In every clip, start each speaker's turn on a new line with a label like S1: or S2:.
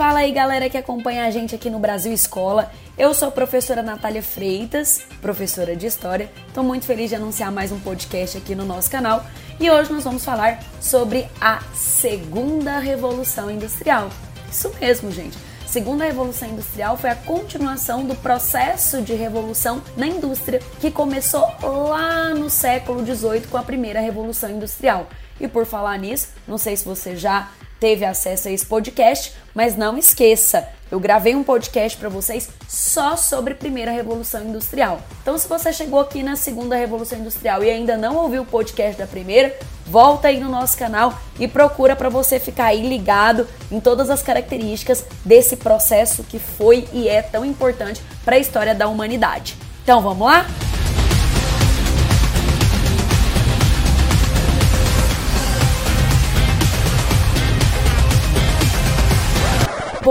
S1: Fala aí, galera que acompanha a gente aqui no Brasil Escola. Eu sou a professora Natália Freitas, professora de História. Estou muito feliz de anunciar mais um podcast aqui no nosso canal. E hoje nós vamos falar sobre a Segunda Revolução Industrial. Isso mesmo, gente. Segunda Revolução Industrial foi a continuação do processo de revolução na indústria que começou lá no século XVIII com a Primeira Revolução Industrial. E por falar nisso, não sei se você já teve acesso a esse podcast, mas não esqueça, eu gravei um podcast para vocês só sobre primeira revolução industrial. Então, se você chegou aqui na segunda revolução industrial e ainda não ouviu o podcast da primeira, volta aí no nosso canal e procura para você ficar aí ligado em todas as características desse processo que foi e é tão importante para a história da humanidade. Então, vamos lá?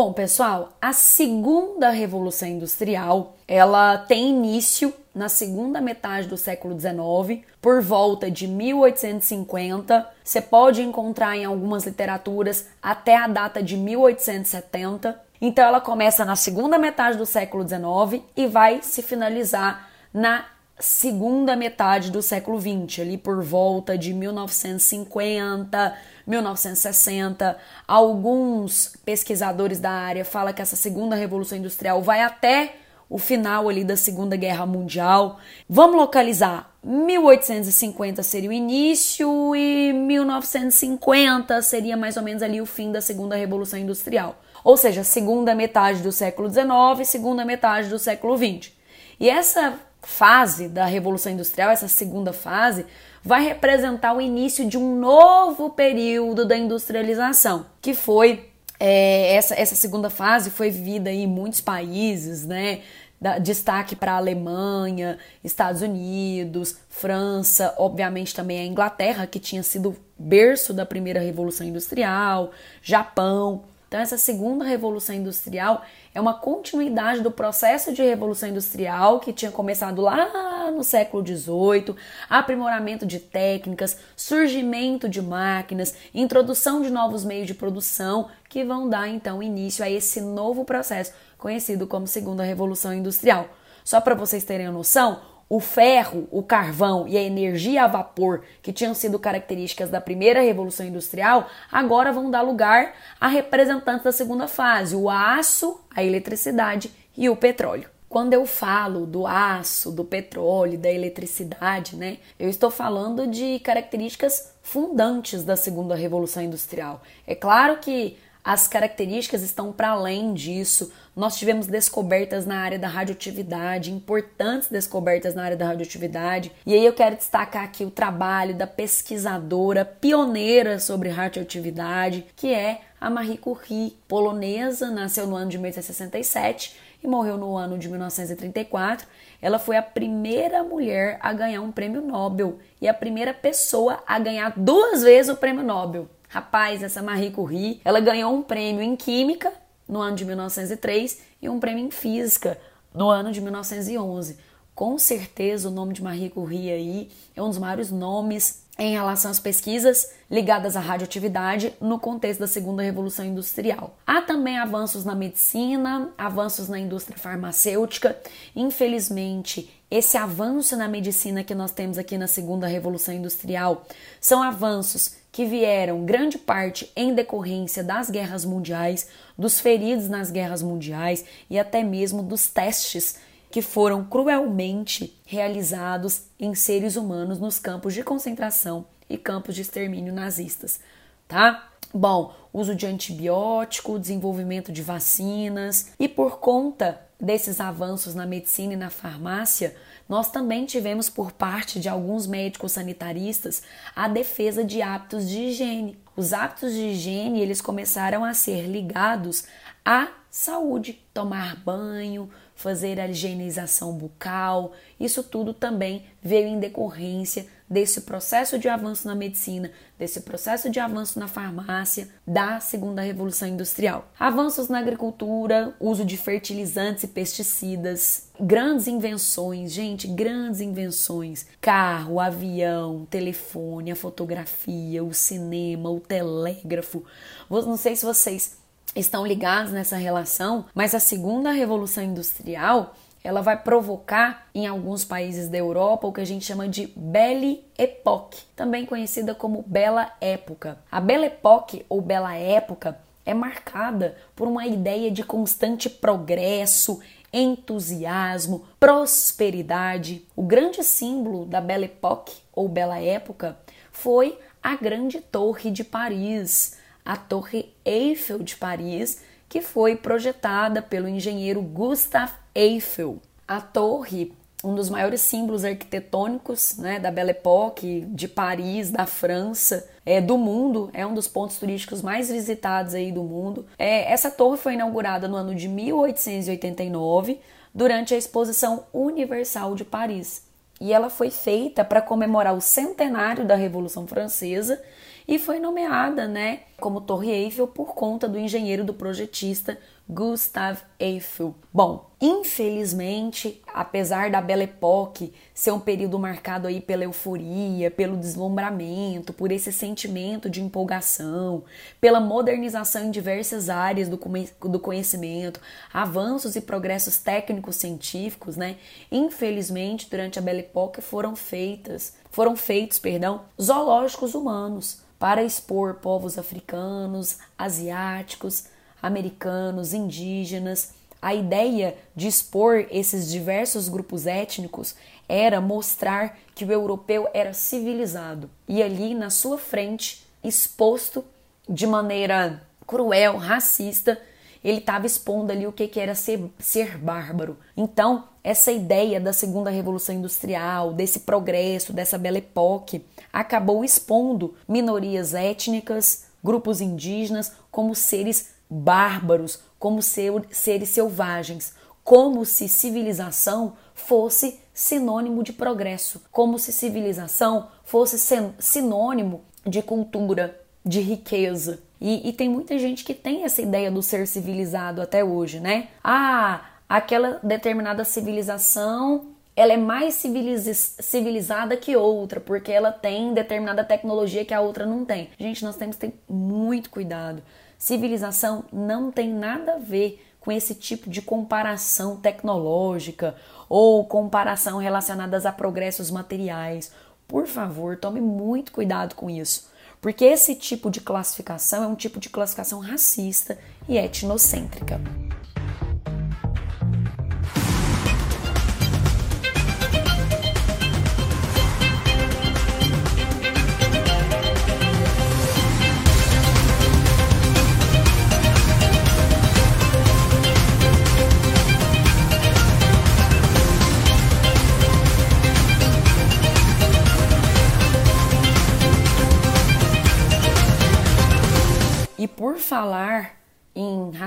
S1: Bom, pessoal, a segunda revolução industrial, ela tem início na segunda metade do século XIX, por volta de 1850. Você pode encontrar em algumas literaturas até a data de 1870. Então ela começa na segunda metade do século XIX e vai se finalizar na segunda metade do século XX, ali por volta de 1950, 1960. Alguns pesquisadores da área falam que essa segunda revolução industrial vai até o final ali da Segunda Guerra Mundial. Vamos localizar. 1850 seria o início e 1950 seria mais ou menos ali o fim da Segunda Revolução Industrial. Ou seja, segunda metade do século XIX, segunda metade do século XX. E essa fase da Revolução Industrial, essa segunda fase, vai representar o início de um novo período da industrialização, que foi é, essa, essa segunda fase foi vivida em muitos países, né? Da, destaque para a Alemanha, Estados Unidos, França, obviamente também a Inglaterra, que tinha sido berço da primeira revolução industrial, Japão. Então, essa segunda revolução industrial é uma continuidade do processo de revolução industrial que tinha começado lá no século XVIII, aprimoramento de técnicas, surgimento de máquinas, introdução de novos meios de produção que vão dar então início a esse novo processo conhecido como segunda revolução industrial. Só para vocês terem a noção, o ferro, o carvão e a energia a vapor, que tinham sido características da primeira revolução industrial, agora vão dar lugar a representantes da segunda fase, o aço, a eletricidade e o petróleo. Quando eu falo do aço, do petróleo, da eletricidade, né, eu estou falando de características fundantes da segunda revolução industrial. É claro que as características estão para além disso. Nós tivemos descobertas na área da radioatividade, importantes descobertas na área da radioatividade. E aí eu quero destacar aqui o trabalho da pesquisadora pioneira sobre radioatividade, que é a Marie Curie, polonesa, nasceu no ano de 1867 e morreu no ano de 1934. Ela foi a primeira mulher a ganhar um prêmio Nobel e a primeira pessoa a ganhar duas vezes o prêmio Nobel. Rapaz, essa Marie Curie, ela ganhou um prêmio em Química no ano de 1903 e um prêmio em Física no ano de 1911. Com certeza o nome de Marie Curie aí é um dos maiores nomes em relação às pesquisas ligadas à radioatividade no contexto da segunda revolução industrial. Há também avanços na medicina, avanços na indústria farmacêutica. Infelizmente, esse avanço na medicina que nós temos aqui na segunda revolução industrial são avanços que vieram grande parte em decorrência das guerras mundiais, dos feridos nas guerras mundiais e até mesmo dos testes que foram cruelmente realizados em seres humanos nos campos de concentração e campos de extermínio nazistas, tá? Bom, uso de antibiótico, desenvolvimento de vacinas e por conta desses avanços na medicina e na farmácia, nós também tivemos por parte de alguns médicos sanitaristas a defesa de hábitos de higiene. Os hábitos de higiene, eles começaram a ser ligados à saúde, tomar banho, fazer a higienização bucal, isso tudo também veio em decorrência desse processo de avanço na medicina, desse processo de avanço na farmácia da segunda revolução industrial. Avanços na agricultura, uso de fertilizantes e pesticidas, grandes invenções, gente, grandes invenções. Carro, avião, telefone, a fotografia, o cinema, o telégrafo. Não sei se vocês estão ligados nessa relação, mas a segunda revolução industrial ela vai provocar em alguns países da Europa o que a gente chama de Belle Époque, também conhecida como Bela Época. A Belle Époque ou Bela Época é marcada por uma ideia de constante progresso, entusiasmo, prosperidade. O grande símbolo da Belle Époque ou Bela Época foi a Grande Torre de Paris, a Torre Eiffel de Paris, que foi projetada pelo engenheiro Gustave Eiffel. A torre, um dos maiores símbolos arquitetônicos né, da Belle Époque, de Paris, da França, é, do mundo, é um dos pontos turísticos mais visitados aí do mundo. É, essa torre foi inaugurada no ano de 1889, durante a Exposição Universal de Paris. E ela foi feita para comemorar o centenário da Revolução Francesa e foi nomeada, né, como Torre Eiffel por conta do engenheiro do projetista Gustave Eiffel. Bom, infelizmente, apesar da Belle Époque ser um período marcado aí pela euforia, pelo deslumbramento, por esse sentimento de empolgação, pela modernização em diversas áreas do, do conhecimento, avanços e progressos técnicos científicos, né? Infelizmente, durante a Belle Époque foram feitas, foram feitos, perdão, zoológicos humanos para expor povos africanos, asiáticos, americanos, indígenas. A ideia de expor esses diversos grupos étnicos era mostrar que o europeu era civilizado e ali na sua frente, exposto de maneira cruel, racista, ele estava expondo ali o que, que era ser, ser bárbaro. Então, essa ideia da segunda revolução industrial, desse progresso, dessa bela époque, acabou expondo minorias étnicas, grupos indígenas como seres bárbaros, como seres selvagens, como se civilização fosse sinônimo de progresso, como se civilização fosse sinônimo de cultura, de riqueza. E, e, tem muita gente que tem essa ideia do ser civilizado até hoje, né? Ah, aquela determinada civilização ela é mais civilizada que outra, porque ela tem determinada tecnologia que a outra não tem. Gente, nós temos que ter muito cuidado. Civilização não tem nada a ver com esse tipo de comparação tecnológica ou comparação relacionadas a progressos materiais. Por favor, tome muito cuidado com isso, porque esse tipo de classificação é um tipo de classificação racista e etnocêntrica.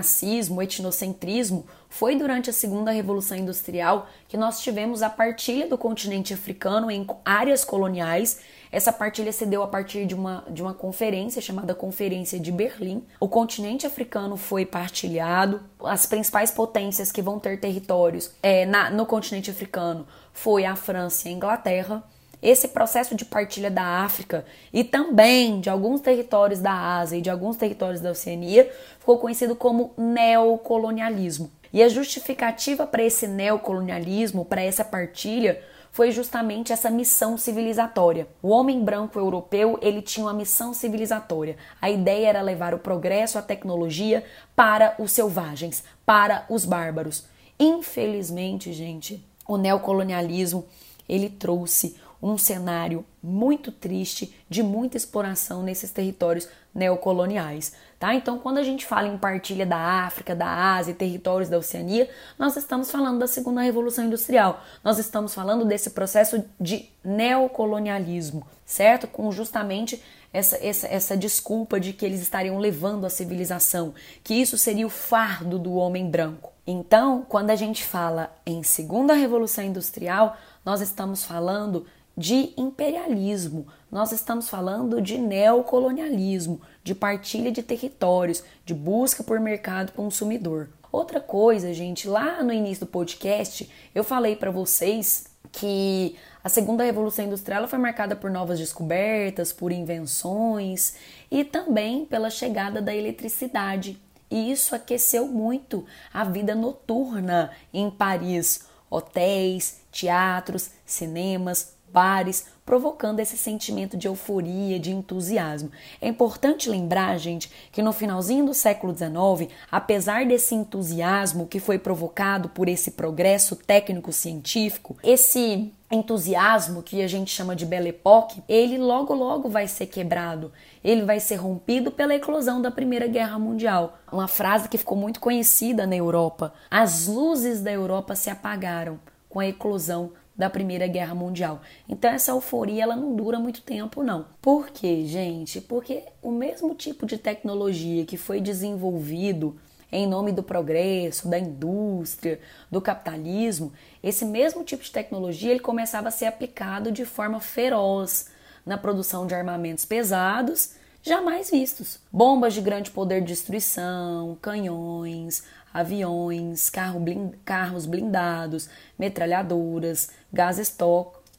S1: Racismo, etnocentrismo, foi durante a Segunda Revolução Industrial que nós tivemos a partilha do continente africano em áreas coloniais. Essa partilha se deu a partir de uma, de uma conferência chamada Conferência de Berlim. O continente africano foi partilhado, as principais potências que vão ter territórios é, na, no continente africano foi a França e a Inglaterra. Esse processo de partilha da África e também de alguns territórios da Ásia e de alguns territórios da Oceania ficou conhecido como neocolonialismo. E a justificativa para esse neocolonialismo, para essa partilha, foi justamente essa missão civilizatória. O homem branco europeu, ele tinha uma missão civilizatória. A ideia era levar o progresso, a tecnologia para os selvagens, para os bárbaros. Infelizmente, gente, o neocolonialismo, ele trouxe um cenário muito triste de muita exploração nesses territórios neocoloniais, tá? Então, quando a gente fala em partilha da África, da Ásia e territórios da Oceania, nós estamos falando da segunda revolução industrial. Nós estamos falando desse processo de neocolonialismo, certo? Com justamente essa, essa, essa desculpa de que eles estariam levando a civilização, que isso seria o fardo do homem branco. Então, quando a gente fala em segunda revolução industrial, nós estamos falando de imperialismo, nós estamos falando de neocolonialismo, de partilha de territórios, de busca por mercado consumidor. Outra coisa, gente, lá no início do podcast, eu falei para vocês que a segunda revolução industrial foi marcada por novas descobertas, por invenções e também pela chegada da eletricidade. e isso aqueceu muito a vida noturna em Paris. Hotéis, teatros, cinemas, bares, provocando esse sentimento de euforia, de entusiasmo. É importante lembrar, gente, que no finalzinho do século XIX, apesar desse entusiasmo que foi provocado por esse progresso técnico-científico, esse entusiasmo que a gente chama de Belle Époque, ele logo logo vai ser quebrado. Ele vai ser rompido pela eclosão da Primeira Guerra Mundial. Uma frase que ficou muito conhecida na Europa. As luzes da Europa se apagaram com a eclosão da Primeira Guerra Mundial. Então essa euforia ela não dura muito tempo não. Por quê, gente? Porque o mesmo tipo de tecnologia que foi desenvolvido em nome do progresso, da indústria, do capitalismo, esse mesmo tipo de tecnologia ele começava a ser aplicado de forma feroz na produção de armamentos pesados jamais vistos. Bombas de grande poder de destruição, canhões, aviões, carro blind, carros blindados, metralhadoras, gases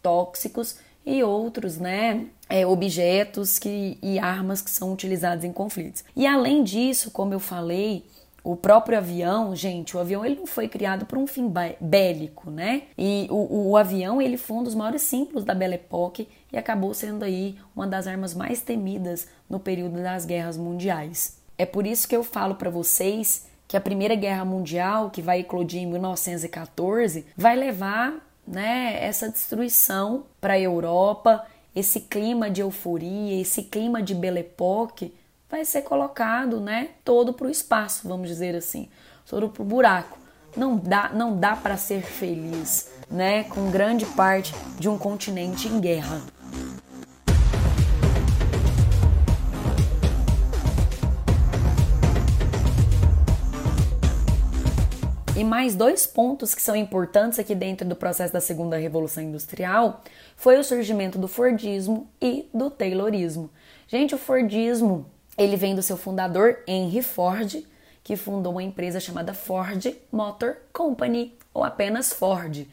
S1: tóxicos e outros, né, é, objetos que, e armas que são utilizados em conflitos. E além disso, como eu falei, o próprio avião, gente, o avião ele não foi criado para um fim bélico, né? E o, o, avião ele foi um dos maiores símbolos da Belle Époque e acabou sendo aí uma das armas mais temidas no período das guerras mundiais. É por isso que eu falo para vocês que a Primeira Guerra Mundial, que vai eclodir em 1914, vai levar né, essa destruição para a Europa, esse clima de euforia, esse clima de Belle Époque vai ser colocado né, todo para o espaço, vamos dizer assim, todo para o buraco. Não dá, não dá para ser feliz né, com grande parte de um continente em guerra. E mais dois pontos que são importantes aqui dentro do processo da segunda revolução industrial foi o surgimento do Fordismo e do Taylorismo. Gente, o Fordismo, ele vem do seu fundador Henry Ford, que fundou uma empresa chamada Ford Motor Company, ou apenas Ford.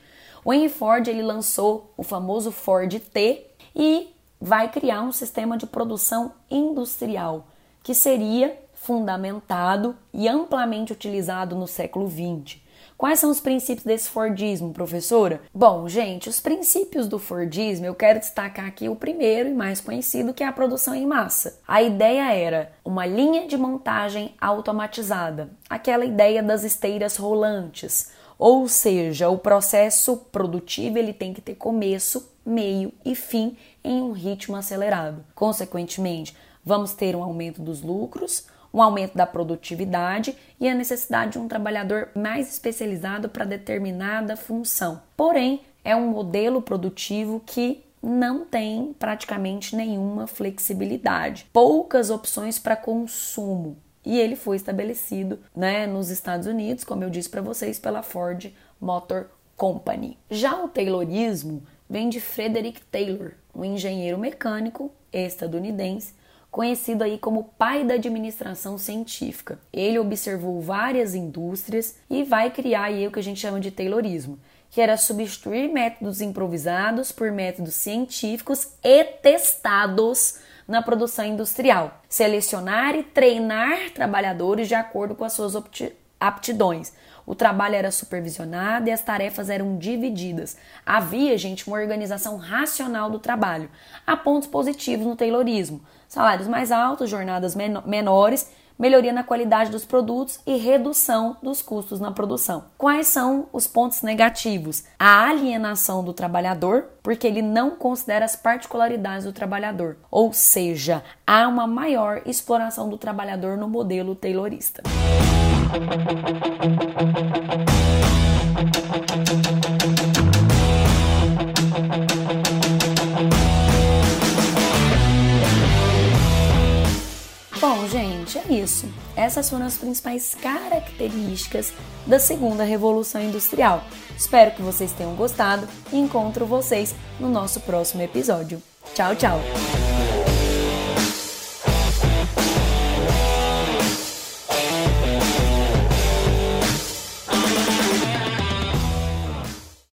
S1: O Henry Ford, ele lançou o famoso Ford T e vai criar um sistema de produção industrial que seria fundamentado e amplamente utilizado no século XX. Quais são os princípios desse Fordismo, professora? Bom, gente, os princípios do Fordismo, eu quero destacar aqui o primeiro e mais conhecido, que é a produção em massa. A ideia era uma linha de montagem automatizada, aquela ideia das esteiras rolantes, ou seja, o processo produtivo ele tem que ter começo, meio e fim em um ritmo acelerado. Consequentemente, vamos ter um aumento dos lucros, um aumento da produtividade e a necessidade de um trabalhador mais especializado para determinada função. Porém, é um modelo produtivo que não tem praticamente nenhuma flexibilidade, poucas opções para consumo. E ele foi estabelecido né, nos Estados Unidos, como eu disse para vocês, pela Ford Motor Company. Já o Taylorismo vem de Frederick Taylor, um engenheiro mecânico estadunidense conhecido aí como pai da administração científica. Ele observou várias indústrias e vai criar aí o que a gente chama de Taylorismo, que era substituir métodos improvisados por métodos científicos e testados na produção industrial, selecionar e treinar trabalhadores de acordo com as suas aptidões. O trabalho era supervisionado e as tarefas eram divididas. Havia, gente, uma organização racional do trabalho. Há pontos positivos no Taylorismo salários mais altos, jornadas menores, melhoria na qualidade dos produtos e redução dos custos na produção. Quais são os pontos negativos? A alienação do trabalhador, porque ele não considera as particularidades do trabalhador, ou seja, há uma maior exploração do trabalhador no modelo taylorista. Isso. Essas foram as principais características da segunda revolução industrial. Espero que vocês tenham gostado e encontro vocês no nosso próximo episódio. Tchau, tchau!